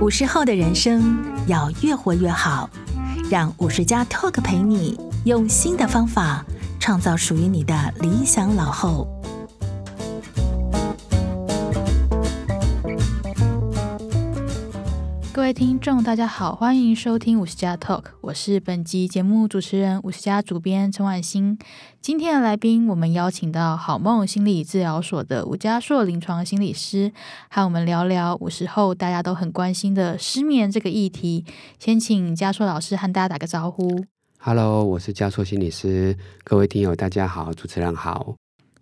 五十后的人生要越活越好，让五十加 Talk 陪你用新的方法创造属于你的理想老后。听众，大家好，欢迎收听五十加 Talk，我是本集节目主持人五十加主编陈婉欣。今天的来宾，我们邀请到好梦心理治疗所的吴佳硕临床心理师，和我们聊聊五十后大家都很关心的失眠这个议题。先请佳硕老师和大家打个招呼。Hello，我是佳硕心理师，各位听友大家好，主持人好。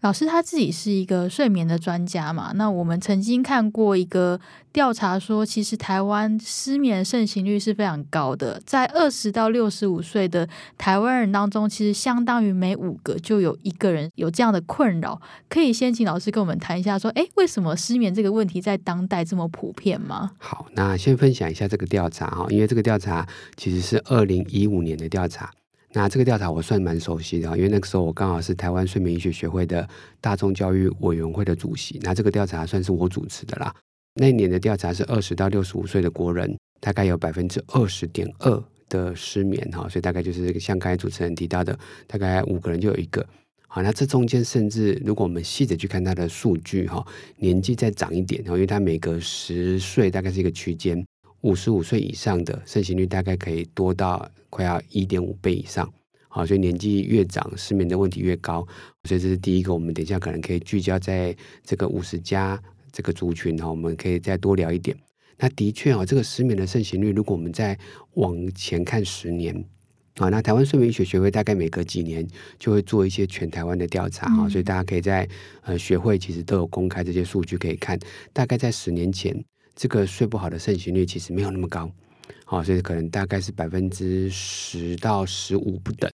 老师他自己是一个睡眠的专家嘛？那我们曾经看过一个调查说，其实台湾失眠盛行率是非常高的，在二十到六十五岁的台湾人当中，其实相当于每五个就有一个人有这样的困扰。可以先请老师跟我们谈一下，说，诶，为什么失眠这个问题在当代这么普遍吗？好，那先分享一下这个调查哈，因为这个调查其实是二零一五年的调查。那这个调查我算蛮熟悉的，因为那个时候我刚好是台湾睡眠医学学会的大众教育委员会的主席。那这个调查算是我主持的啦。那一年的调查是二十到六十五岁的国人，大概有百分之二十点二的失眠哈，所以大概就是像刚才主持人提到的，大概五个人就有一个。好，那这中间甚至如果我们细的去看它的数据哈，年纪再长一点，因为它每隔十岁大概是一个区间。五十五岁以上的盛行率大概可以多到快要一点五倍以上，好，所以年纪越长，失眠的问题越高，所以这是第一个。我们等一下可能可以聚焦在这个五十加这个族群哈，我们可以再多聊一点。那的确啊，这个失眠的盛行率，如果我们再往前看十年啊，那台湾睡眠医学学会大概每隔几年就会做一些全台湾的调查哈，所以大家可以在呃学会其实都有公开这些数据可以看，大概在十年前。这个睡不好的盛行率其实没有那么高，好，所以可能大概是百分之十到十五不等。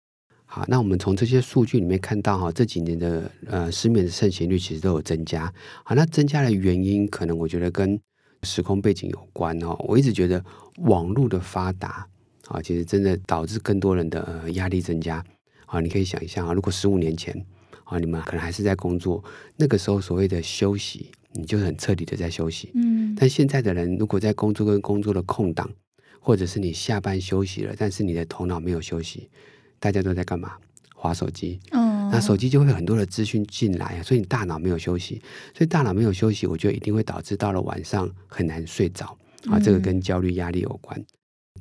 好，那我们从这些数据里面看到，哈，这几年的呃失眠的盛行率其实都有增加。好，那增加的原因可能我觉得跟时空背景有关哦。我一直觉得网络的发达啊，其实真的导致更多人的呃压力增加。好，你可以想一下啊，如果十五年前啊，你们可能还是在工作，那个时候所谓的休息。你就很彻底的在休息，嗯，但现在的人如果在工作跟工作的空档，或者是你下班休息了，但是你的头脑没有休息，大家都在干嘛？划手机，嗯，那手机就会有很多的资讯进来，所以你大脑没有休息，所以大脑没有休息，我觉得一定会导致到了晚上很难睡着啊，这个跟焦虑压力有关。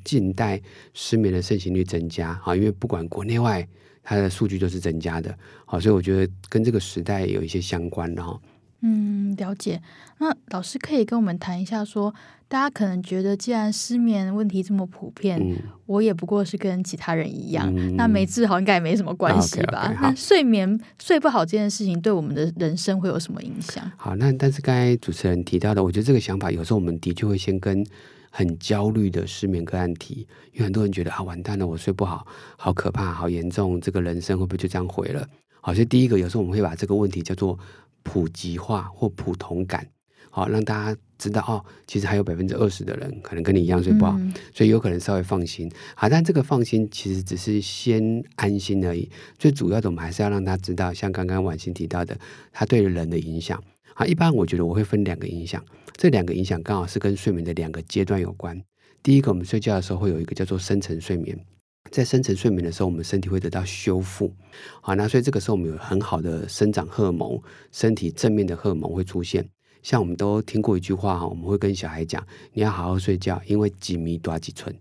近代失眠的盛行率增加啊，因为不管国内外，它的数据都是增加的，好，所以我觉得跟这个时代有一些相关的哈。嗯，了解。那老师可以跟我们谈一下说，说大家可能觉得，既然失眠问题这么普遍，嗯、我也不过是跟其他人一样，嗯、那没治好应该也没什么关系吧？Okay, okay, 那睡眠睡不好这件事情，对我们的人生会有什么影响？好，那但是刚才主持人提到的，我觉得这个想法有时候我们的确会先跟很焦虑的失眠个案提，因为很多人觉得啊，完蛋了，我睡不好，好可怕，好严重，这个人生会不会就这样毁了？好，所以第一个，有时候我们会把这个问题叫做。普及化或普通感，好让大家知道哦，其实还有百分之二十的人可能跟你一样睡不好，嗯、所以有可能稍微放心。好，但这个放心其实只是先安心而已。最主要的，我们还是要让他知道，像刚刚婉欣提到的，他对人的影响。啊，一般我觉得我会分两个影响，这两个影响刚好是跟睡眠的两个阶段有关。第一个，我们睡觉的时候会有一个叫做深层睡眠。在深层睡眠的时候，我们身体会得到修复，好，那所以这个时候我们有很好的生长荷尔蒙，身体正面的荷尔蒙会出现。像我们都听过一句话哈，我们会跟小孩讲，你要好好睡觉，因为几米多几寸。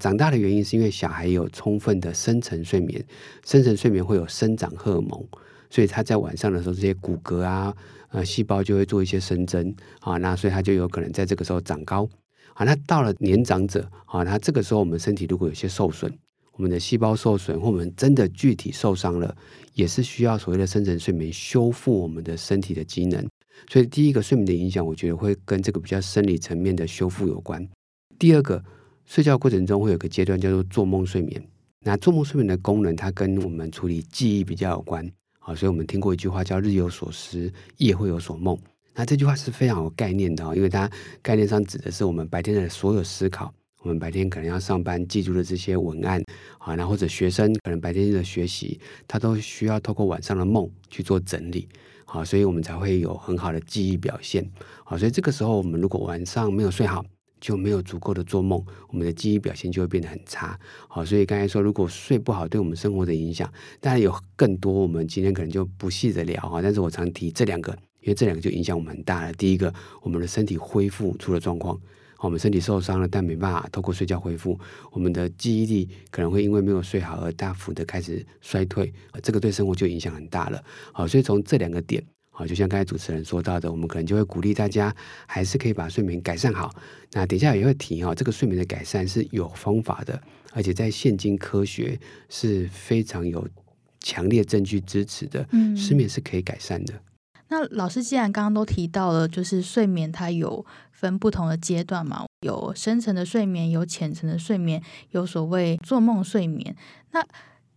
长大的原因是因为小孩有充分的深层睡眠，深层睡眠会有生长荷尔蒙，所以他在晚上的时候，这些骨骼啊、呃细胞就会做一些生增，啊，那所以他就有可能在这个时候长高。好，那到了年长者，啊，那这个时候我们身体如果有些受损。我们的细胞受损，或我们真的具体受伤了，也是需要所谓的深层睡眠修复我们的身体的机能。所以，第一个睡眠的影响，我觉得会跟这个比较生理层面的修复有关。第二个，睡觉过程中会有个阶段叫做做梦睡眠。那做梦睡眠的功能，它跟我们处理记忆比较有关。好，所以我们听过一句话叫“日有所思，夜会有所梦”。那这句话是非常有概念的，因为它概念上指的是我们白天的所有思考。我们白天可能要上班记住的这些文案啊，然后或者学生可能白天的学习，他都需要透过晚上的梦去做整理，好、所以我们才会有很好的记忆表现，好、所以这个时候我们如果晚上没有睡好，就没有足够的做梦，我们的记忆表现就会变得很差。好，所以刚才说，如果睡不好对我们生活的影响，当然有更多，我们今天可能就不细的聊哈。但是我常提这两个，因为这两个就影响我们很大了。第一个，我们的身体恢复出了状况，我们身体受伤了，但没办法透过睡觉恢复，我们的记忆力可能会因为没有睡好而大幅的开始衰退，这个对生活就影响很大了。好，所以从这两个点。好，就像刚才主持人说到的，我们可能就会鼓励大家，还是可以把睡眠改善好。那等一下也会提哈，这个睡眠的改善是有方法的，而且在现今科学是非常有强烈证据支持的。嗯，失眠是可以改善的。那老师既然刚刚都提到了，就是睡眠它有分不同的阶段嘛，有深层的睡眠，有浅层的睡眠，有所谓做梦睡眠。那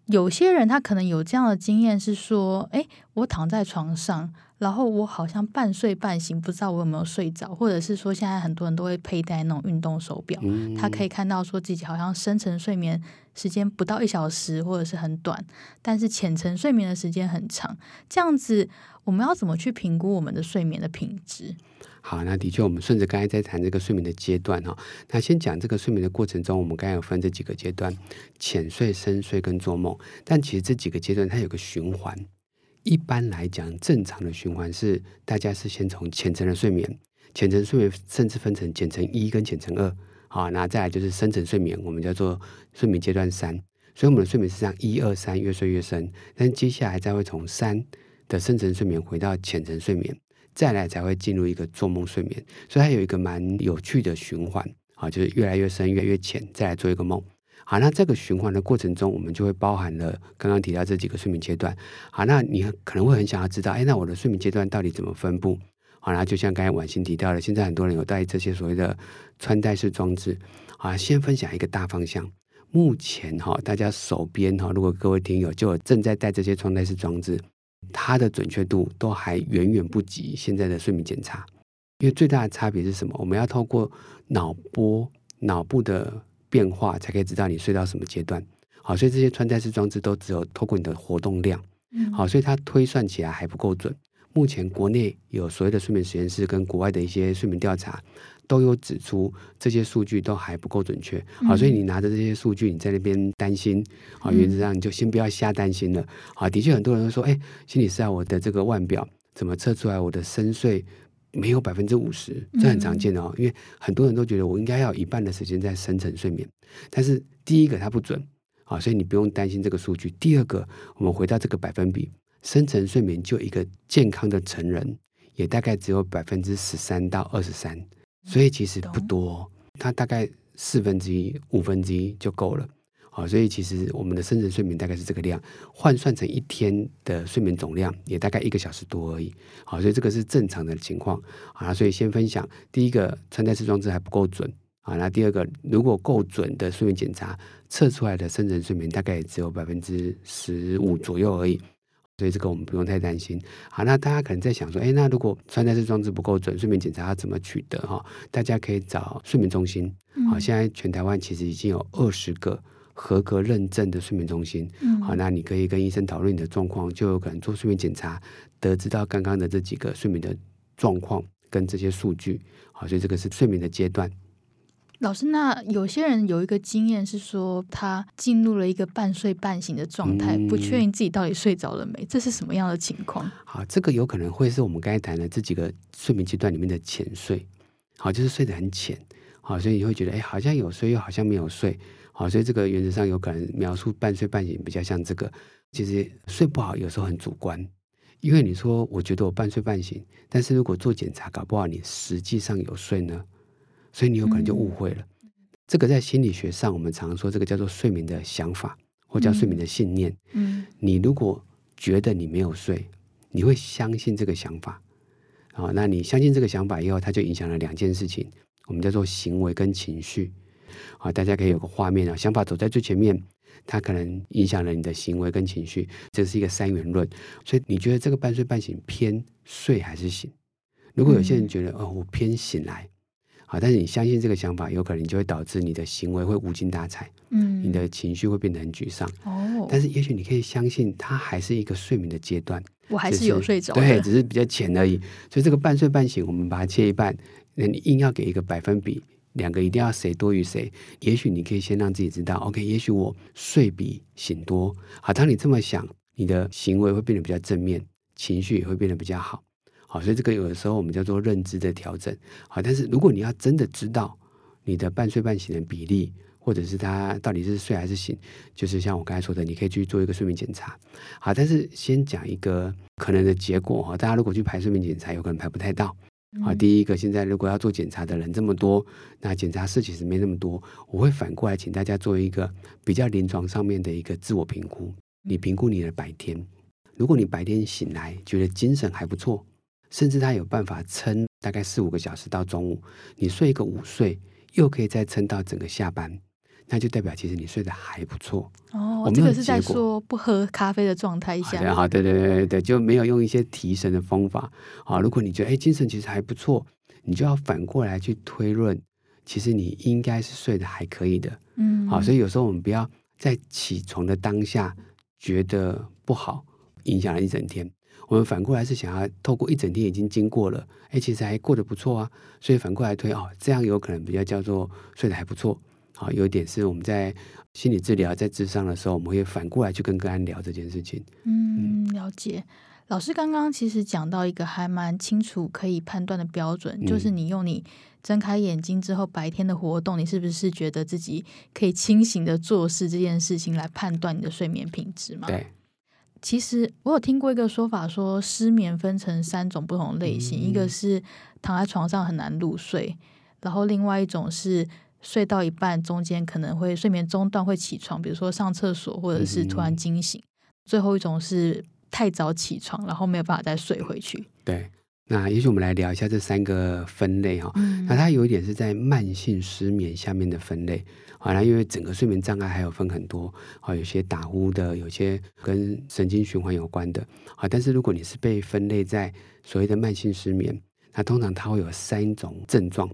有些人他可能有这样的经验，是说，哎，我躺在床上，然后我好像半睡半醒，不知道我有没有睡着，或者是说，现在很多人都会佩戴那种运动手表，嗯，他可以看到说自己好像深层睡眠时间不到一小时，或者是很短，但是浅层睡眠的时间很长。这样子，我们要怎么去评估我们的睡眠的品质？好，那的确，我们顺着刚才在谈这个睡眠的阶段哈。那先讲这个睡眠的过程中，我们刚才有分这几个阶段：浅睡、深睡跟做梦。但其实这几个阶段它有个循环。一般来讲，正常的循环是大家是先从浅层的睡眠，浅层睡眠甚至分成浅层一跟浅层二。好，那再来就是深层睡眠，我们叫做睡眠阶段三。所以我们的睡眠是这样一二三，越睡越深。但接下来再会从三的深层睡眠回到浅层睡眠。再来才会进入一个做梦睡眠，所以它有一个蛮有趣的循环啊，就是越来越深，越来越浅，再来做一个梦。好，那这个循环的过程中，我们就会包含了刚刚提到这几个睡眠阶段。好，那你可能会很想要知道，哎，那我的睡眠阶段到底怎么分布？好，那就像刚才婉欣提到的，现在很多人有带这些所谓的穿戴式装置。好，先分享一个大方向。目前哈，大家手边哈，如果各位听友就正在戴这些穿戴式装置。它的准确度都还远远不及现在的睡眠检查，因为最大的差别是什么？我们要透过脑波、脑部的变化，才可以知道你睡到什么阶段。好，所以这些穿戴式装置都只有透过你的活动量，好，所以它推算起来还不够准。目前国内有所谓的睡眠实验室，跟国外的一些睡眠调查。都有指出这些数据都还不够准确，好，所以你拿着这些数据，你在那边担心，好，原则上你就先不要瞎担心了，好，的确很多人都说，哎，心理师啊，我的这个腕表怎么测出来我的深睡没有百分之五十？这很常见的哦，因为很多人都觉得我应该要一半的时间在深层睡眠，但是第一个它不准，啊，所以你不用担心这个数据。第二个，我们回到这个百分比，深层睡眠就一个健康的成人，也大概只有百分之十三到二十三。所以其实不多，它大概四分之一、五分之一就够了。好，所以其实我们的深层睡眠大概是这个量，换算成一天的睡眠总量也大概一个小时多而已。好，所以这个是正常的情况。好，所以先分享第一个，穿戴式装置还不够准。啊，那第二个，如果够准的睡眠检查测出来的深层睡眠大概也只有百分之十五左右而已。所以这个我们不用太担心。好，那大家可能在想说，哎，那如果穿戴式装置不够准，睡眠检查要怎么取得？哈，大家可以找睡眠中心。好，现在全台湾其实已经有二十个合格认证的睡眠中心。好，那你可以跟医生讨论你的状况，就有可能做睡眠检查，得知到刚刚的这几个睡眠的状况跟这些数据。好，所以这个是睡眠的阶段。老师，那有些人有一个经验是说，他进入了一个半睡半醒的状态，嗯、不确定自己到底睡着了没，这是什么样的情况？好，这个有可能会是我们刚才谈的这几个睡眠阶段里面的浅睡，好，就是睡得很浅，好，所以你会觉得，哎，好像有睡，又好像没有睡，好，所以这个原则上有可能描述半睡半醒比较像这个。其实睡不好有时候很主观，因为你说我觉得我半睡半醒，但是如果做检查，搞不好你实际上有睡呢。所以你有可能就误会了，嗯、这个在心理学上，我们常说这个叫做睡眠的想法，或叫睡眠的信念。嗯，你如果觉得你没有睡，你会相信这个想法。好，那你相信这个想法以后，它就影响了两件事情，我们叫做行为跟情绪。好，大家可以有个画面啊，想法走在最前面，它可能影响了你的行为跟情绪，这是一个三元论。所以你觉得这个半睡半醒偏睡还是醒？如果有些人觉得、嗯、哦，我偏醒来。好，但是你相信这个想法，有可能就会导致你的行为会无精打采，嗯，你的情绪会变得很沮丧。哦，但是也许你可以相信，它还是一个睡眠的阶段，我还是有睡着，对，只是比较浅而已。所以这个半睡半醒，我们把它切一半，那你硬要给一个百分比，两个一定要谁多于谁。也许你可以先让自己知道，OK，也许我睡比醒多。好，当你这么想，你的行为会变得比较正面，情绪也会变得比较好。好，所以这个有的时候我们叫做认知的调整。好，但是如果你要真的知道你的半睡半醒的比例，或者是他到底是睡还是醒，就是像我刚才说的，你可以去做一个睡眠检查。好，但是先讲一个可能的结果哈，大家如果去排睡眠检查，有可能排不太到。好，第一个现在如果要做检查的人这么多，那检查室其实没那么多，我会反过来请大家做一个比较临床上面的一个自我评估。你评估你的白天，如果你白天醒来觉得精神还不错，甚至他有办法撑大概四五个小时到中午，你睡一个午睡又可以再撑到整个下班。那就代表其实你睡得还不错哦。我这个是在说不喝咖啡的状态下，好，对对对对对，就没有用一些提神的方法。好，如果你觉得哎精神其实还不错，你就要反过来去推论，其实你应该是睡得还可以的。嗯，好，所以有时候我们不要在起床的当下觉得不好，影响了一整天。我们反过来是想要透过一整天已经经过了，哎，其实还过得不错啊。所以反过来推哦，这样有可能比较叫做睡得还不错。好，有一点是我们在心理治疗、在智商的时候，我们会反过来去跟个案聊这件事情。嗯，了解。老师刚刚其实讲到一个还蛮清楚可以判断的标准，嗯、就是你用你睁开眼睛之后白天的活动，你是不是觉得自己可以清醒的做事这件事情来判断你的睡眠品质嘛？对。其实我有听过一个说法，说失眠分成三种不同类型，嗯、一个是躺在床上很难入睡，然后另外一种是。睡到一半，中间可能会睡眠中断，会起床，比如说上厕所，或者是突然惊醒。嗯、最后一种是太早起床，然后没有办法再睡回去。对，那也许我们来聊一下这三个分类哈。嗯、那它有一点是在慢性失眠下面的分类。好，那因为整个睡眠障碍还有分很多，啊，有些打呼的，有些跟神经循环有关的。啊，但是如果你是被分类在所谓的慢性失眠。那通常它会有三种症状，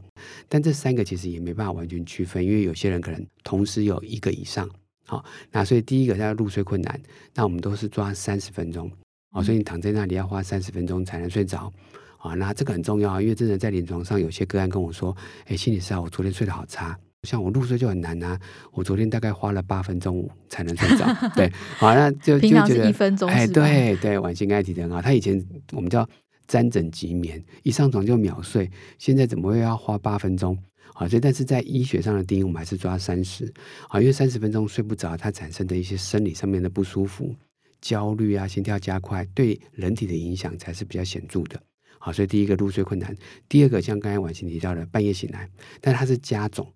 但这三个其实也没办法完全区分，因为有些人可能同时有一个以上。好，那所以第一个叫入睡困难，那我们都是抓三十分钟。好，所以你躺在那里要花三十分钟才能睡着。啊，那这个很重要，因为真的在临床上有些个案跟我说，哎，心理师啊，我昨天睡得好差，像我入睡就很难啊，我昨天大概花了八分钟才能睡着。对，好，那就就觉得一分钟，哎，对对，晚星爱提的很好，他以前我们叫。三枕即眠，一上床就秒睡。现在怎么会要花八分钟？好，所以但是在医学上的定义，我们还是抓三十。啊，因为三十分钟睡不着，它产生的一些生理上面的不舒服、焦虑啊、心跳加快，对人体的影响才是比较显著的。好，所以第一个入睡困难，第二个像刚才婉晴提到的半夜醒来，但它是加重。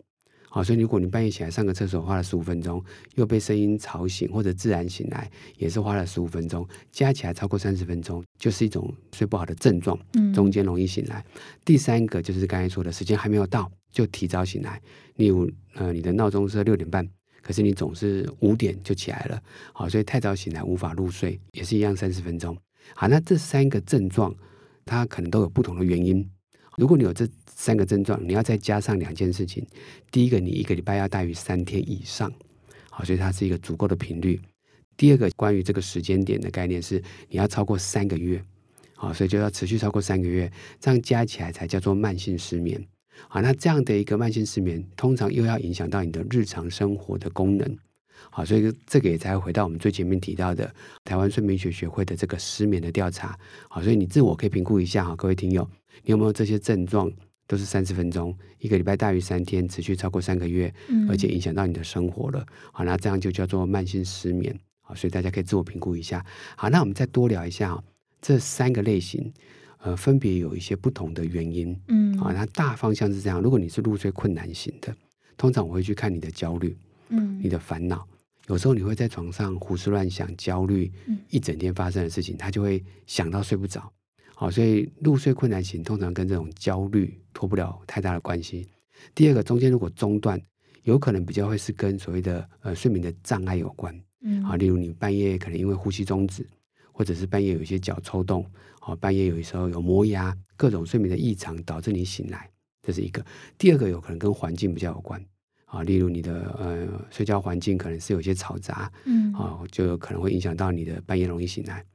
好，所以如果你半夜起来上个厕所花了十五分钟，又被声音吵醒，或者自然醒来，也是花了十五分钟，加起来超过三十分钟，就是一种睡不好的症状。嗯，中间容易醒来。嗯、第三个就是刚才说的时间还没有到就提早醒来，例如呃你的闹钟是六点半，可是你总是五点就起来了。好，所以太早醒来无法入睡，也是一样三十分钟。好，那这三个症状它可能都有不同的原因。如果你有这三个症状，你要再加上两件事情。第一个，你一个礼拜要大于三天以上，好，所以它是一个足够的频率。第二个，关于这个时间点的概念是，你要超过三个月，好，所以就要持续超过三个月，这样加起来才叫做慢性失眠。好，那这样的一个慢性失眠，通常又要影响到你的日常生活的功能，好，所以这个也才回到我们最前面提到的台湾睡眠学学会的这个失眠的调查。好，所以你自我可以评估一下哈，各位听友。你有没有这些症状？都是三十分钟，一个礼拜大于三天，持续超过三个月，嗯、而且影响到你的生活了。好，那这样就叫做慢性失眠。好，所以大家可以自我评估一下。好，那我们再多聊一下这三个类型，呃，分别有一些不同的原因。嗯，好，那大方向是这样。如果你是入睡困难型的，通常我会去看你的焦虑，嗯，你的烦恼。有时候你会在床上胡思乱想，焦虑一整天发生的事情，他就会想到睡不着。好，所以入睡困难型通常跟这种焦虑脱不了太大的关系。第二个，中间如果中断，有可能比较会是跟所谓的呃睡眠的障碍有关。嗯，啊，例如你半夜可能因为呼吸中止，或者是半夜有一些脚抽动，啊，半夜有时候有磨牙，各种睡眠的异常导致你醒来，这是一个。第二个有可能跟环境比较有关，啊，例如你的呃睡觉环境可能是有些嘈杂，嗯，啊，就有可能会影响到你的半夜容易醒来。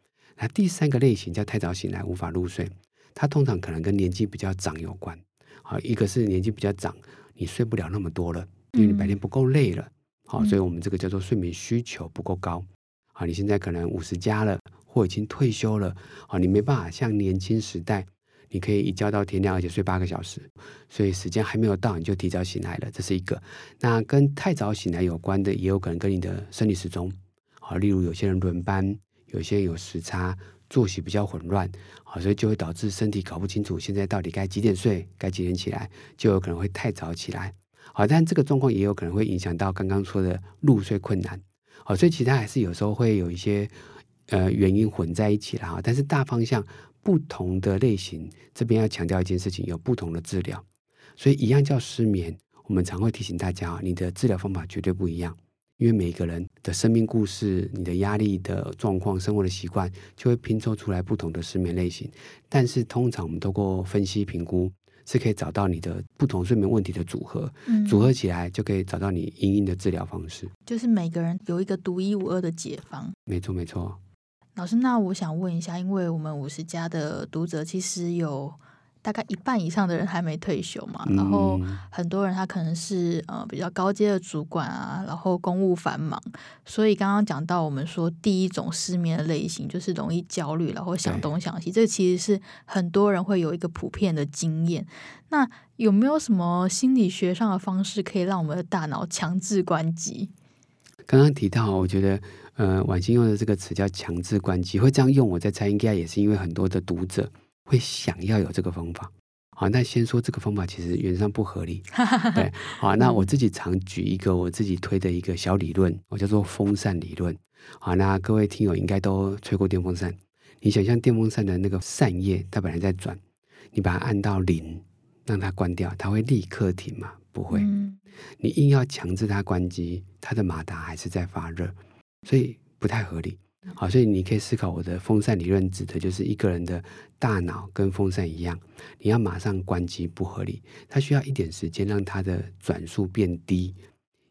那第三个类型叫太早醒来无法入睡，它通常可能跟年纪比较长有关。好，一个是年纪比较长，你睡不了那么多了，因为你白天不够累了。好、嗯，所以我们这个叫做睡眠需求不够高。好，你现在可能五十加了，或已经退休了，好，你没办法像年轻时代，你可以一觉到天亮，而且睡八个小时，所以时间还没有到，你就提早醒来了，这是一个。那跟太早醒来有关的，也有可能跟你的生理时钟。好，例如有些人轮班，有些有时差，作息比较混乱，好，所以就会导致身体搞不清楚现在到底该几点睡，该几点起来，就有可能会太早起来。好，但这个状况也有可能会影响到刚刚说的入睡困难。好，所以其他还是有时候会有一些呃原因混在一起了哈。但是大方向不同的类型，这边要强调一件事情，有不同的治疗。所以一样叫失眠，我们常会提醒大家，你的治疗方法绝对不一样。因为每个人的生命故事、你的压力的状况、生活的习惯，就会拼凑出来不同的失眠类型。但是通常我们透过分析评估，是可以找到你的不同睡眠问题的组合，嗯、组合起来就可以找到你因应的治疗方式。就是每个人有一个独一无二的解方。没错，没错。老师，那我想问一下，因为我们五十家的读者其实有。大概一半以上的人还没退休嘛，然后很多人他可能是呃比较高阶的主管啊，然后公务繁忙，所以刚刚讲到我们说第一种失眠的类型就是容易焦虑，然后想东想西，这其实是很多人会有一个普遍的经验。那有没有什么心理学上的方式可以让我们的大脑强制关机？刚刚提到，我觉得呃婉欣用的这个词叫强制关机，会这样用，我在猜应该也是因为很多的读者。会想要有这个方法，好，那先说这个方法其实原则上不合理，对，好，那我自己常举一个我自己推的一个小理论，我叫做风扇理论，好，那各位听友应该都吹过电风扇，你想象电风扇的那个扇叶，它本来在转，你把它按到零，让它关掉，它会立刻停吗？不会，你硬要强制它关机，它的马达还是在发热，所以不太合理。好，所以你可以思考我的风扇理论，指的就是一个人的大脑跟风扇一样，你要马上关机不合理，它需要一点时间让它的转速变低，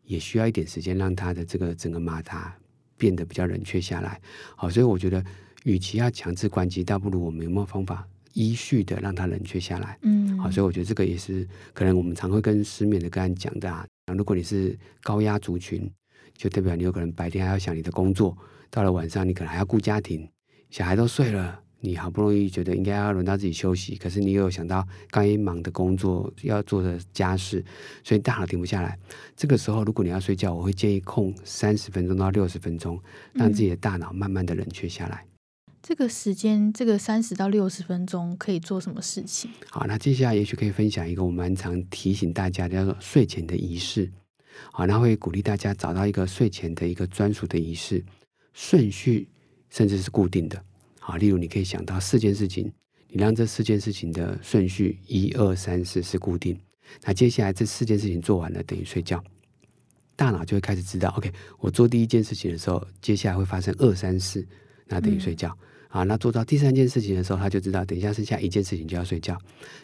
也需要一点时间让它的这个整个马达变得比较冷却下来。好，所以我觉得，与其要强制关机，倒不如我们有没有方法依序的让它冷却下来？嗯，好，所以我觉得这个也是可能我们常会跟失眠的个案讲的啊。如果你是高压族群，就代表你有可能白天还要想你的工作。到了晚上，你可能还要顾家庭，小孩都睡了，你好不容易觉得应该要轮到自己休息，可是你又有想到该忙的工作要做的家事，所以大脑停不下来。这个时候，如果你要睡觉，我会建议空三十分钟到六十分钟，让自己的大脑慢慢的冷却下来。嗯，这个时间，这个三十到六十分钟可以做什么事情？好，那接下来也许可以分享一个我蛮常提醒大家的，叫做睡前的仪式。好，那会鼓励大家找到一个睡前的一个专属的仪式。顺序甚至是固定的，好，例如你可以想到四件事情，你让这四件事情的顺序一二三四是固定，那接下来这四件事情做完了等于睡觉，大脑就会开始知道，OK，我做第一件事情的时候，接下来会发生二三四，那等于睡觉，啊、嗯，那做到第三件事情的时候，他就知道等一下剩下一件事情就要睡觉，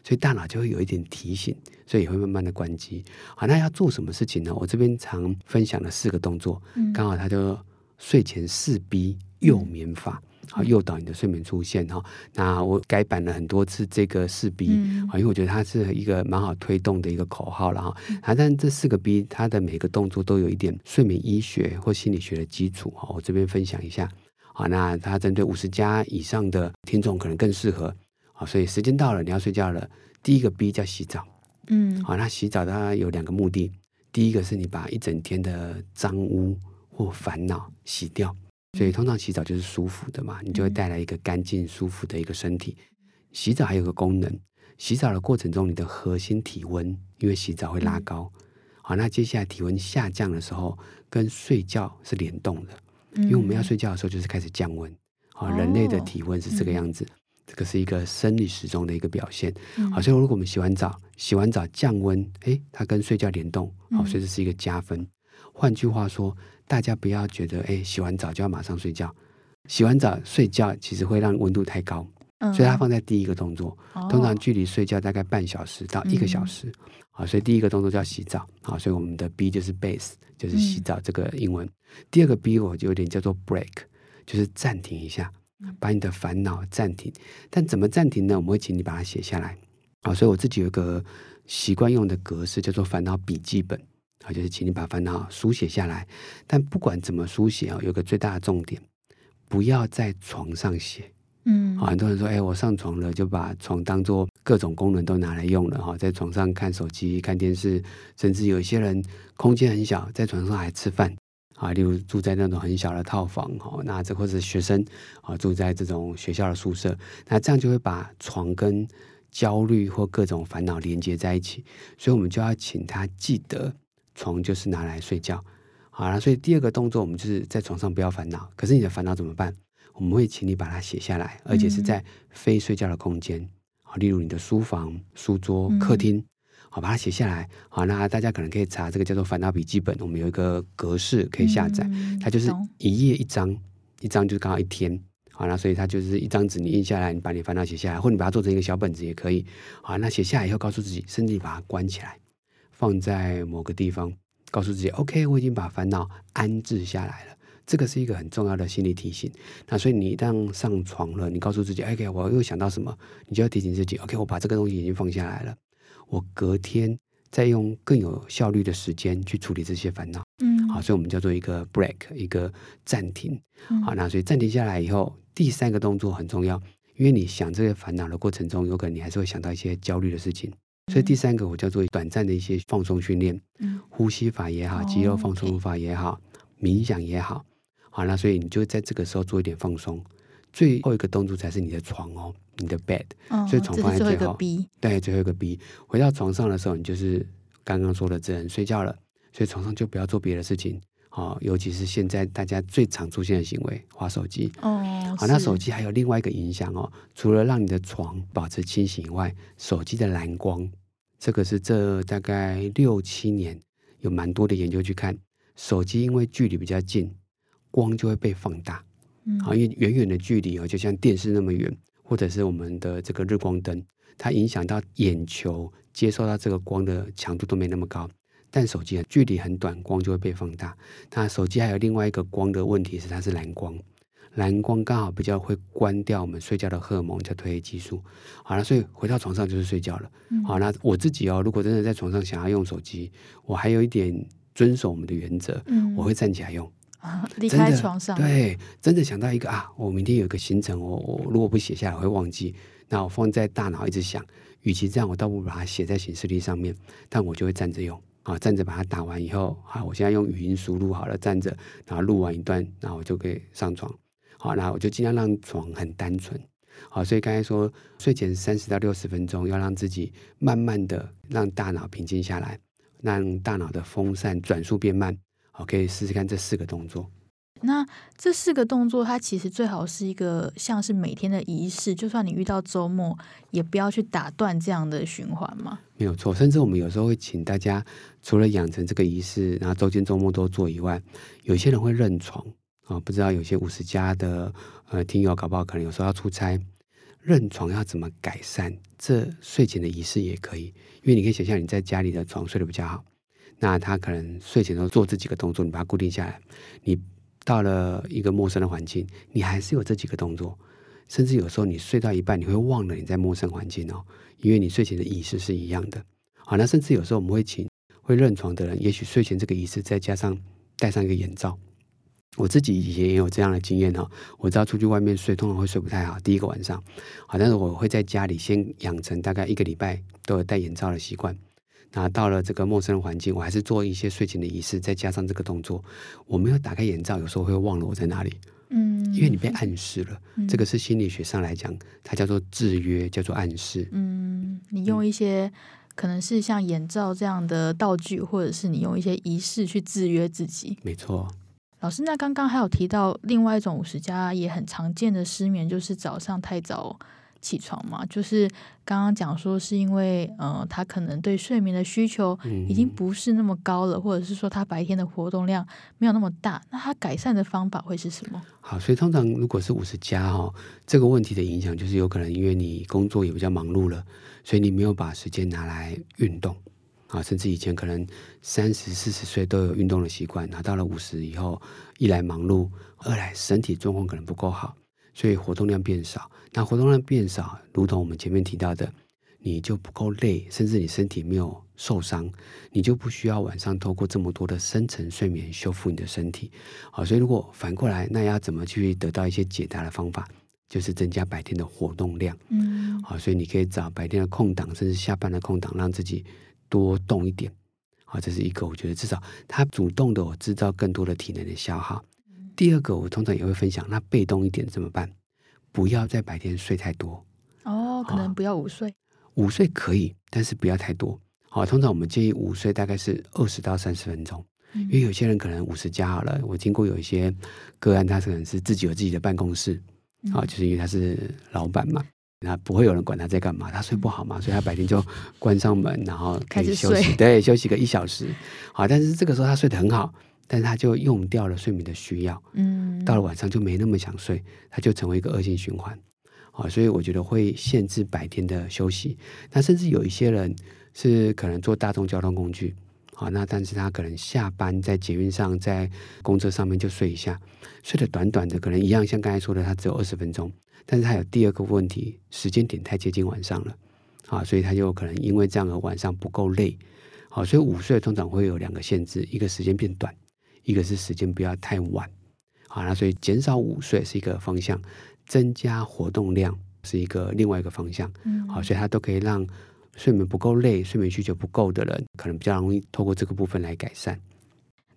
所以大脑就会有一点提醒，所以也会慢慢的关机，好，那要做什么事情呢？我这边常分享了四个动作，刚好他就。睡前四 B 诱眠法，好诱导你的睡眠出现哈。那我改版了很多次这个四 B，啊，因为我觉得它是一个蛮好推动的一个口号了哈。啊，但这四个 B 它的每个动作都有一点睡眠医学或心理学的基础哈。我这边分享一下，好，那它针对五十加以上的听众可能更适合。好，所以时间到了，你要睡觉了。第一个 B 叫洗澡，嗯，好，那洗澡它有两个目的，第一个是你把一整天的脏污。或烦恼洗掉，所以通常洗澡就是舒服的嘛，你就会带来一个干净舒服的一个身体。洗澡还有个功能，洗澡的过程中，你的核心体温因为洗澡会拉高，好，那接下来体温下降的时候，跟睡觉是联动的，因为我们要睡觉的时候就是开始降温，好，人类的体温是这个样子，这个是一个生理时钟的一个表现。好，所以如果我们洗完澡，洗完澡降温，诶，它跟睡觉联动，好，所以这是一个加分。换句话说。大家不要觉得，哎，洗完澡就要马上睡觉。洗完澡睡觉其实会让温度太高，嗯、所以它放在第一个动作。哦、通常距离睡觉大概半小时到一个小时，啊、嗯，所以第一个动作叫洗澡，啊，所以我们的 B 就是 base，就是洗澡这个英文。嗯、第二个 B 我就有点叫做 break，就是暂停一下，把你的烦恼暂停。但怎么暂停呢？我们会请你把它写下来，啊，所以我自己有一个习惯用的格式叫做烦恼笔记本啊，就是请你把烦恼书写下来。但不管怎么书写啊，有个最大的重点，不要在床上写。嗯，很多人说，哎，我上床了，就把床当做各种功能都拿来用了哈，在床上看手机、看电视，甚至有一些人空间很小，在床上还吃饭啊。例如住在那种很小的套房哈，那这或者学生啊住在这种学校的宿舍，那这样就会把床跟焦虑或各种烦恼连接在一起，所以我们就要请他记得，床就是拿来睡觉。好了，所以第二个动作，我们就是在床上不要烦恼。可是你的烦恼怎么办？我们会请你把它写下来，而且是在非睡觉的空间，好，例如你的书房、书桌、客厅，好，把它写下来。好，那大家可能可以查这个叫做烦恼笔记本，我们有一个格式可以下载，它就是一页一张，一张就是刚好一天。好，那所以它就是一张纸，你印下来，你把你烦恼写下来，或者你把它做成一个小本子也可以。好，那写下来以后，告诉自己，甚至你把它关起来，放在某个地方，告诉自己，OK，我已经把烦恼安置下来了。这个是一个很重要的心理提醒。那所以你一旦上床了，你告诉自己，OK，我又想到什么，你就要提醒自己，OK，我把这个东西已经放下来了。我隔天再用更有效率的时间去处理这些烦恼。嗯，好，所以我们叫做一个 break，一个暂停。好，那所以暂停下来以后，第三个动作很重要，因为你想这个烦恼的过程中，有可能你还是会想到一些焦虑的事情。所以第三个我叫做短暂的一些放松训练，嗯，呼吸法也好，肌肉放松法也好，冥想也好。好，那所以你就在这个时候做一点放松，最后一个动作才是你的床哦，你的 bed，哦，所以床放在最后，对，最后一个 B。回到床上的时候，你就是刚刚说的，只能睡觉了，所以床上就不要做别的事情，好，尤其是现在大家最常出现的行为，划手机。哦，好，那手机还有另外一个影响哦，除了让你的床保持清醒以外，手机的蓝光，这个是这大概六七年有蛮多的研究去看，手机因为距离比较近。光就会被放大，嗯，好，因为远远的距离哦，就像电视那么远，或者是我们的这个日光灯，它影响到眼球接受到这个光的强度都没那么高。但手机距离很短，光就会被放大。那手机还有另外一个光的问题是，它是蓝光，蓝光刚好比较会关掉我们睡觉的荷尔蒙，叫褪黑激素。好了，所以回到床上就是睡觉了。嗯、好，那我自己哦，如果真的在床上想要用手机，我还有一点遵守我们的原则，嗯，我会站起来用。离开床上，对，真的想到一个啊，我明天有一个行程，我我如果不写下来我会忘记，那我放在大脑一直想，与其这样，我倒不如把它写在行事历上面，但我就会站着用好，站着把它打完以后，好，我现在用语音输入好了，站着，然后录完一段，然后我就可以上床，好，那我就尽量让床很单纯，好，所以刚才说睡前三十到六十分钟，要让自己慢慢的让大脑平静下来，让大脑的风扇转速变慢。好，可以试试看这四个动作。那这四个动作，它其实最好是一个像是每天的仪式，就算你遇到周末，也不要去打断这样的循环嘛。没有错，甚至我们有时候会请大家，除了养成这个仪式，然后周间周末都做以外，有些人会认床啊，不知道有些五十加的呃听友搞不好可能有时候要出差，认床要怎么改善？这睡前的仪式也可以，因为你可以想象你在家里的床睡得比较好。那他可能睡前都做这几个动作，你把它固定下来。你到了一个陌生的环境，你还是有这几个动作。甚至有时候你睡到一半，你会忘了你在陌生环境哦，因为你睡前的仪式是一样的。好，那甚至有时候我们会请会认床的人，也许睡前这个仪式再加上戴上一个眼罩。我自己以前也有这样的经验哈。我知道出去外面睡，通常会睡不太好，第一个晚上。好，但是我会在家里先养成大概一个礼拜都有戴眼罩的习惯。那到了这个陌生的环境，我还是做一些睡前的仪式，再加上这个动作。我没有打开眼罩，有时候会忘了我在哪里。嗯，因为你被暗示了。嗯，这个是心理学上来讲，它叫做制约，叫做暗示。嗯，你用一些可能是像眼罩这样的道具，或者是你用一些仪式去制约自己。没错。老师，那刚刚还有提到另外一种五十加也很常见的失眠，就是早上太早起床嘛，就是刚刚讲说是因为，呃，他可能对睡眠的需求已经不是那么高了，嗯、或者是说他白天的活动量没有那么大，那他改善的方法会是什么？好，所以通常如果是五十加哈，这个问题的影响就是有可能因为你工作也比较忙碌了，所以你没有把时间拿来运动啊，甚至以前可能三十四十岁都有运动的习惯，拿到了五十以后，一来忙碌，二来身体状况可能不够好。所以活动量变少，那活动量变少，如同我们前面提到的，你就不够累，甚至你身体没有受伤，你就不需要晚上透过这么多的深层睡眠修复你的身体。好，所以如果反过来，那要怎么去得到一些解答的方法？就是增加白天的活动量。嗯，好，所以你可以找白天的空档，甚至下班的空档，让自己多动一点。好，这是一个，我觉得至少他主动的我制造更多的体能的消耗。第二个，我通常也会分享，那被动一点怎么办？不要在白天睡太多。哦，可能不要午睡。午睡可以，但是不要太多。好，通常我们建议午睡大概是二十到三十分钟，嗯，因为有些人可能五十加好了。我听过有一些个案，他可能是自己有自己的办公室，啊，嗯，就是因为他是老板嘛，那不会有人管他在干嘛，他睡不好嘛，所以他白天就关上门，然后可以休息，对，休息个一小时。好，但是这个时候他睡得很好，但是他就用掉了睡眠的需要，嗯，到了晚上就没那么想睡，他就成为一个恶性循环。啊，所以我觉得会限制白天的休息。那甚至有一些人是可能坐大众交通工具，啊，那但是他可能下班在捷运上，在公车上面就睡一下，睡得短短的，可能一样像刚才说的，他只有二十分钟。但是他有第二个问题，时间点太接近晚上了，啊，所以他就可能因为这样而晚上不够累。好，所以午睡通常会有两个限制，一个时间变短，一个是时间不要太晚。好，那所以减少午睡是一个方向。增加活动量是一个另外一个方向，嗯，好，所以它都可以让睡眠不够累、睡眠需求不够的人，可能比较容易透过这个部分来改善。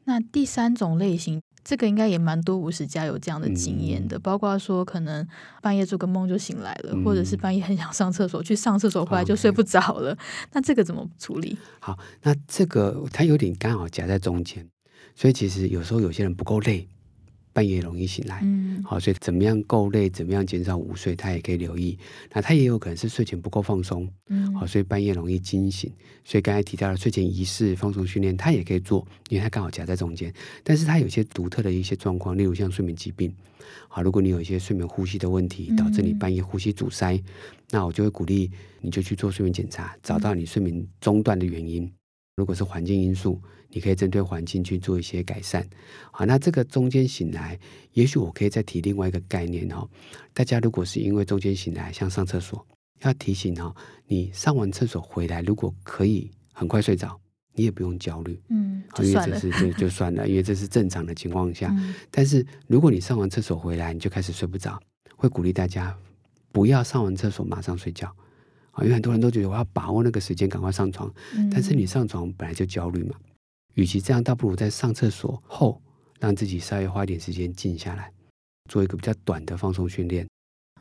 那第三种类型，这个应该也蛮多五十家有这样的经验的，嗯，包括说可能半夜做个梦就醒来了，嗯，或者是半夜很想上厕所，去上厕所回来就睡不着了，嗯。那这个怎么处理？好，那这个它有点刚好夹在中间，所以其实有时候有些人不够累。半夜容易醒来，嗯，好，所以怎么样够累，怎么样减少午睡，他也可以留意。那他也有可能是睡前不够放松，嗯，好，所以半夜容易惊醒。所以刚才提到的睡前仪式、放松训练，他也可以做，因为他刚好夹在中间。但是他有些独特的一些状况，例如像睡眠疾病，好，如果你有一些睡眠呼吸的问题，导致你半夜呼吸阻塞，嗯，那我就会鼓励你就去做睡眠检查，找到你睡眠中断的原因。如果是环境因素，你可以针对环境去做一些改善。好，那这个中间醒来，也许我可以再提另外一个概念哦。大家如果是因为中间醒来，像上厕所，要提醒哦，你上完厕所回来，如果可以很快睡着，你也不用焦虑。嗯，因为这是就就算了，因为这是正常的情况下。嗯。但是如果你上完厕所回来，你就开始睡不着，会鼓励大家不要上完厕所马上睡觉。因为很多人都觉得我要把握那个时间，赶快上床。但是你上床本来就焦虑嘛，与其这样，倒不如在上厕所后，让自己稍微花一点时间静下来，做一个比较短的放松训练，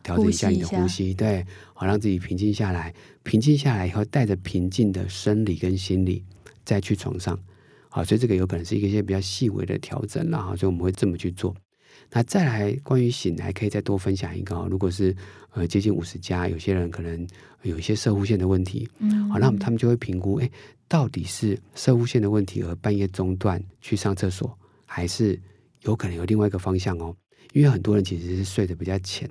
调整一下你的呼吸，对，好让自己平静下来。平静下来以后，带着平静的生理跟心理再去床上。好，所以这个有可能是一些比较细微的调整，然后所以我们会这么去做。那再来，关于醒来，可以再多分享一个哦。如果是呃接近五十家，有些人可能有一些射护线的问题，嗯，好，那他们就会评估，哎，到底是射护线的问题而半夜中断去上厕所，还是有可能有另外一个方向哦？因为很多人其实是睡得比较浅，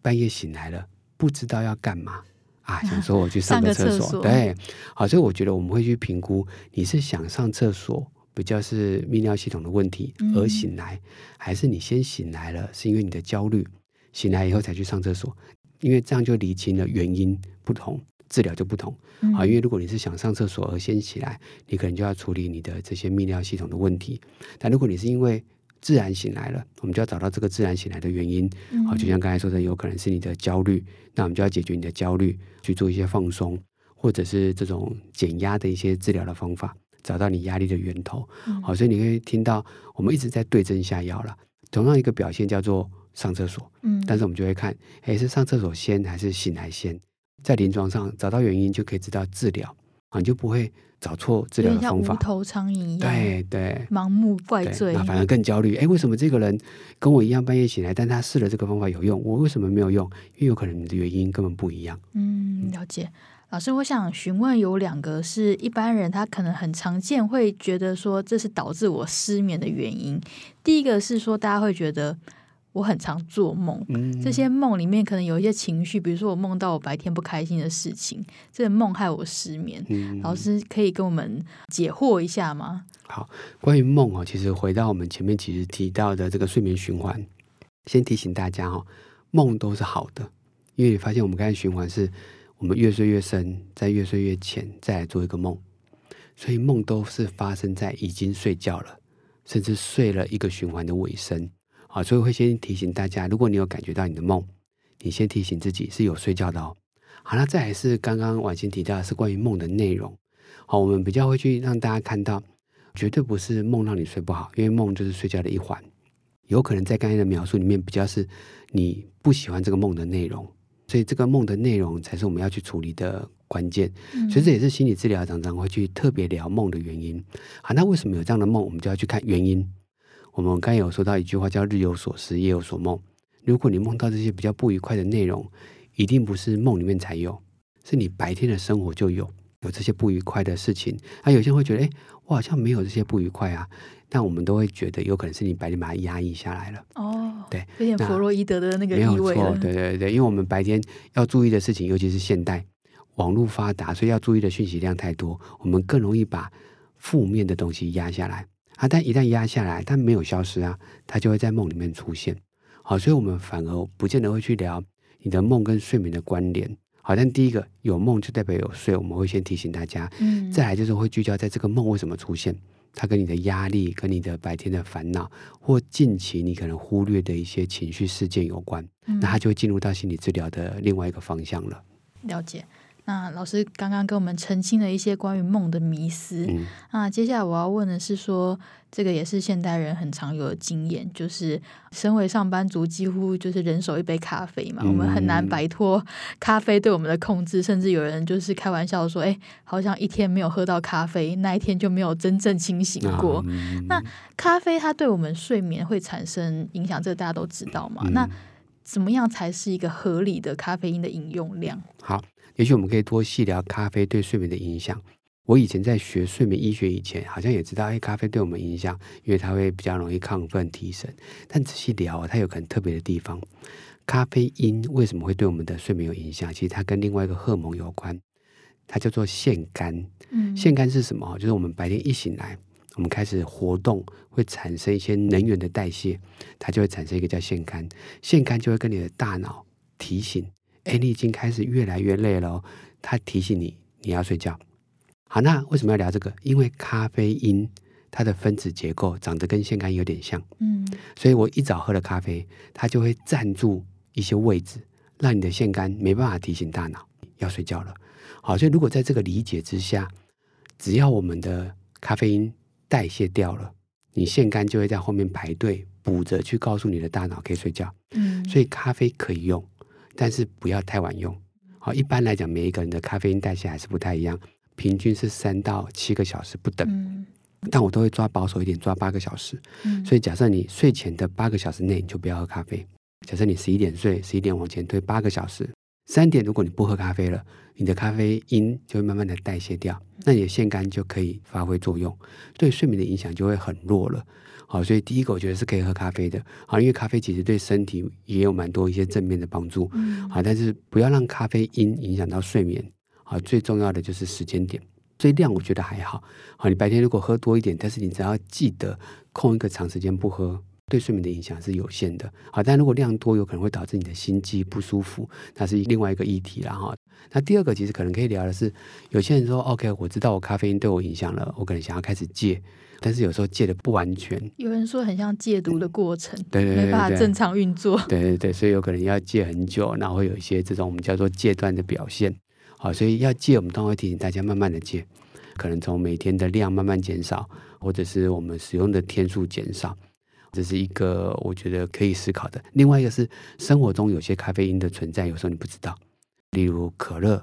半夜醒来了，不知道要干嘛啊，想说我去上个 厕所，厕所对，好，所以我觉得我们会去评估，你是想上厕所。比较是泌尿系统的问题而醒来，嗯，还是你先醒来了，是因为你的焦虑，醒来以后才去上厕所？因为这样就理清了原因不同，治疗就不同。好，嗯，因为如果你是想上厕所而先起来，你可能就要处理你的这些泌尿系统的问题。但如果你是因为自然醒来了，我们就要找到这个自然醒来的原因。好，就像刚才说的，有可能是你的焦虑，那我们就要解决你的焦虑，去做一些放松，或者是这种减压的一些治疗的方法。找到你压力的源头，好，所以你会听到我们一直在对症下药了。同样一个表现叫做上厕所，嗯，但是我们就会看，哎，是上厕所先还是醒来先？在临床上找到原因，就可以知道治疗啊，你就不会找错治疗的方法。像无头苍蝇一样，对对，盲目怪罪，那反而更焦虑。哎，为什么这个人跟我一样半夜醒来，但他试了这个方法有用，我为什么没有用？因为有可能你的原因根本不一样。嗯，了解。老师，我想询问有两个是一般人他可能很常见会觉得说，这是导致我失眠的原因。第一个是说大家会觉得我很常做梦，嗯，这些梦里面可能有一些情绪，比如说我梦到我白天不开心的事情，这个梦害我失眠。嗯，老师可以跟我们解惑一下吗？好，关于梦哦，其实回到我们前面其实提到的这个睡眠循环，先提醒大家哦，梦都是好的，因为你发现我们刚才循环是。我们越睡越深，再越睡越浅，再来做一个梦。所以梦都是发生在已经睡觉了，甚至睡了一个循环的尾声。啊，所以会先提醒大家，如果你有感觉到你的梦，你先提醒自己是有睡觉的哦。好，那再来是刚刚婉欣提到的是关于梦的内容。好，我们比较会去让大家看到，绝对不是梦让你睡不好，因为梦就是睡觉的一环。有可能在刚才的描述里面，比较是你不喜欢这个梦的内容，所以这个梦的内容才是我们要去处理的关键。所以这也是心理治疗常常会去特别聊梦的原因。好，那为什么有这样的梦？我们就要去看原因。我们刚有说到一句话叫“日有所思，夜有所梦”。如果你梦到这些比较不愉快的内容，一定不是梦里面才有，是你白天的生活就有有这些不愉快的事情。啊，有些人会觉得，哎，我好像没有这些不愉快啊。但我们都会觉得，有可能是你白天把它压抑下来了。哦，对，有点弗洛伊德的那个意味。没有错，对对对，因为我们白天要注意的事情，尤其是现代网络发达，所以要注意的讯息量太多，我们更容易把负面的东西压下来啊。但一旦压下来，它没有消失啊，它就会在梦里面出现。好，所以我们反而不见得会去聊你的梦跟睡眠的关联。好，但第一个有梦就代表有睡，我们会先提醒大家。嗯，再来就是会聚焦在这个梦为什么出现。它跟你的压力、跟你的白天的烦恼，或近期你可能忽略的一些情绪事件有关，嗯、那它就会进入到心理治疗的另外一个方向了。了解。那老师刚刚跟我们澄清了一些关于梦的迷思。嗯，那接下来我要问的是说，这个也是现代人很常有的经验，就是身为上班族，几乎就是人手一杯咖啡嘛，嗯、我们很难摆脱咖啡对我们的控制，甚至有人就是开玩笑说，哎，好像一天没有喝到咖啡，那一天就没有真正清醒过。嗯、那咖啡它对我们睡眠会产生影响，这个大家都知道嘛？嗯、那怎么样才是一个合理的咖啡因的饮用量？好。也许我们可以多细聊咖啡对睡眠的影响。我以前在学睡眠医学以前，好像也知道，哎，咖啡对我们影响，因为它会比较容易亢奋提神。但仔细聊啊，它有很特别的地方。咖啡因为什么会对我们的睡眠有影响？其实它跟另外一个荷尔蒙有关，它叫做腺苷。嗯，腺苷是什么？就是我们白天一醒来，我们开始活动，会产生一些能源的代谢，它就会产生一个叫腺苷。腺苷就会跟你的大脑提醒。哎，你已经开始越来越累了哦，他提醒你你要睡觉。好，那为什么要聊这个？因为咖啡因它的分子结构长得跟腺苷有点像，嗯，所以我一早喝了咖啡，它就会占住一些位置，让你的腺苷没办法提醒大脑要睡觉了。好，所以如果在这个理解之下，只要我们的咖啡因代谢掉了，你腺苷就会在后面排队补着去告诉你的大脑可以睡觉。嗯，所以咖啡可以用。但是不要太晚用。好，一般来讲，每一个人的咖啡因代谢还是不太一样，平均是三到七个小时不等。嗯、但我都会抓保守一点，抓八个小时。嗯、所以假设你睡前的八个小时内你就不要喝咖啡。假设你十一点睡，十一点往前推八个小时，三点如果你不喝咖啡了，你的咖啡因就会慢慢的代谢掉，那你的腺苷就可以发挥作用，对睡眠的影响就会很弱了。好，所以第一个我觉得是可以喝咖啡的，好，因为咖啡其实对身体也有蛮多一些正面的帮助，嗯，好，但是不要让咖啡因影响到睡眠，好，最重要的就是时间点，所以量我觉得还好，好，你白天如果喝多一点，但是你只要记得空一个长时间不喝，对睡眠的影响是有限的，好，但如果量多，有可能会导致你的心悸不舒服，那是另外一个议题了哈。那第二个其实可能可以聊的是，有些人说，OK，我知道我咖啡因对我影响了，我可能想要开始戒。但是有时候戒的不完全，有人说很像戒毒的过程，对对对，没办法正常运作，对对对，所以有可能要戒很久，然后会有一些这种我们叫做戒断的表现。好，所以要戒，我们当然会提醒大家慢慢的戒，可能从每天的量慢慢减少，或者是我们使用的天数减少，这是一个我觉得可以思考的。另外一个是生活中有些咖啡因的存在，有时候你不知道，例如可乐，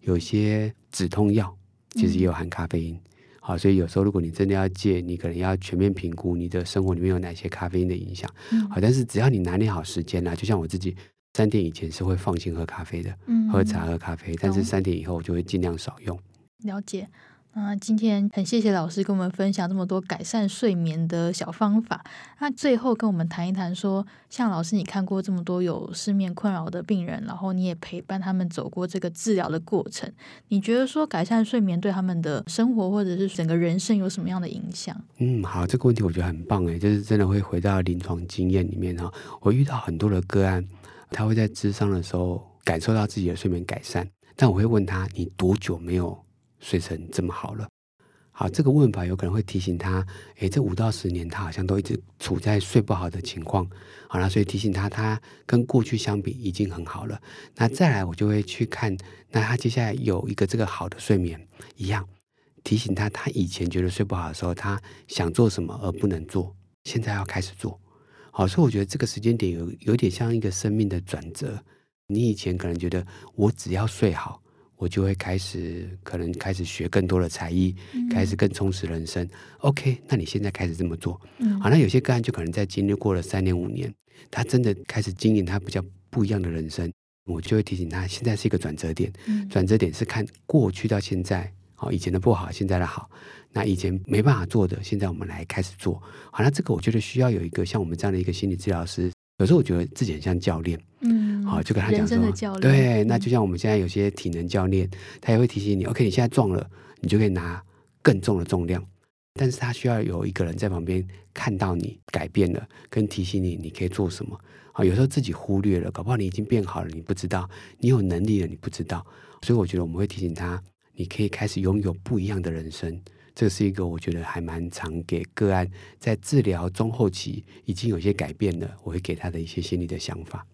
有些止痛药其实也有含咖啡因。嗯好，所以有时候如果你真的要戒，你可能要全面评估你的生活里面有哪些咖啡因的影响。嗯、好，但是只要你拿捏好时间啦，就像我自己三点以前是会放心喝咖啡的，嗯、喝茶喝咖啡，但是三点以后我就会尽量少用。了解。那今天很谢谢老师跟我们分享这么多改善睡眠的小方法。那最后跟我们谈一谈说，像老师，你看过这么多有失眠困扰的病人，然后你也陪伴他们走过这个治疗的过程，你觉得说改善睡眠对他们的生活或者是整个人生有什么样的影响？嗯，好，这个问题我觉得很棒诶，就是真的会回到临床经验里面哈。我遇到很多的个案，他会在智商的时候感受到自己的睡眠改善。但我会问他：你多久没有睡成这么好了？好，这个问法有可能会提醒他，诶，这五到十年他好像都一直处在睡不好的情况。好了，所以提醒他，他跟过去相比已经很好了。那再来，我就会去看，那他接下来有一个这个好的睡眠，一样提醒他，他以前觉得睡不好的时候，他想做什么而不能做，现在要开始做。好，所以我觉得这个时间点有有点像一个生命的转折。你以前可能觉得我只要睡好。我就会开始，可能开始学更多的才艺，嗯、开始更充实人生。OK，那你现在开始这么做，嗯、好，那有些个案就可能在经历过了三年五年，他真的开始经营他比较不一样的人生。我就会提醒他，现在是一个转折点，嗯、转折点是看过去到现在，好，以前的不好，现在的好。那以前没办法做的，现在我们来开始做。好，那这个我觉得需要有一个像我们这样的一个心理治疗师。有时候我觉得自己很像教练，嗯，好，就跟他讲说，对，那就像我们现在有些体能教练，他也会提醒你，OK，你现在撞了，你就可以拿更重的重量，但是他需要有一个人在旁边看到你改变了，跟提醒你你可以做什么。好，有时候自己忽略了，搞不好你已经变好了，你不知道，你有能力了，你不知道，所以我觉得我们会提醒他，你可以开始拥有不一样的人生。这是一个我觉得还蛮常给个案在治疗中后期已经有些改变了，我会给他的一些心理的想法。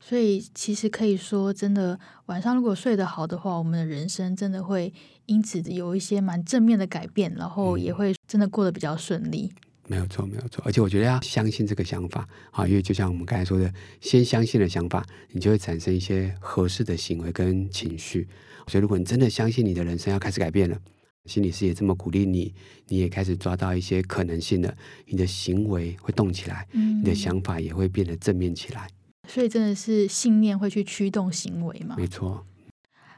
所以其实可以说，真的晚上如果睡得好的话，我们的人生真的会因此有一些蛮正面的改变，然后也会真的过得比较顺利。嗯，没有错，没有错。而且我觉得要相信这个想法啊，因为就像我们刚才说的，先相信了想法，你就会产生一些合适的行为跟情绪。所以如果你真的相信你的人生要开始改变了。心理师也这么鼓励你，你也开始抓到一些可能性了，你的行为会动起来，嗯、你的想法也会变得正面起来。所以真的是信念会去驱动行为嘛？没错。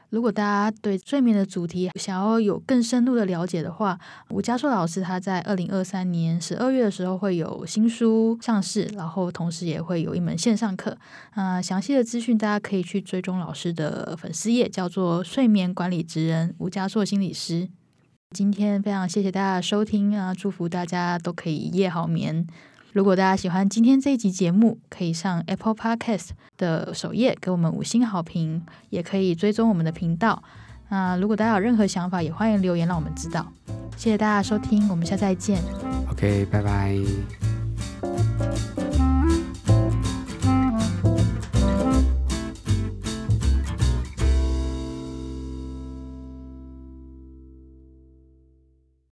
如果大家对睡眠的主题想要有更深入的了解的话，吴家硕老师他在二零二三年十二月的时候会有新书上市，然后同时也会有一门线上课。啊、呃，详细的资讯大家可以去追踪老师的粉丝页，叫做“睡眠管理职人吴家硕心理师”。今天非常谢谢大家的收听啊！祝福大家都可以一夜好眠。如果大家喜欢今天这一集节目，可以上 Apple Podcast 的首页给我们五星好评，也可以追踪我们的频道。那如果大家有任何想法，也欢迎留言让我们知道。谢谢大家收听，我们下次再见。OK，拜拜。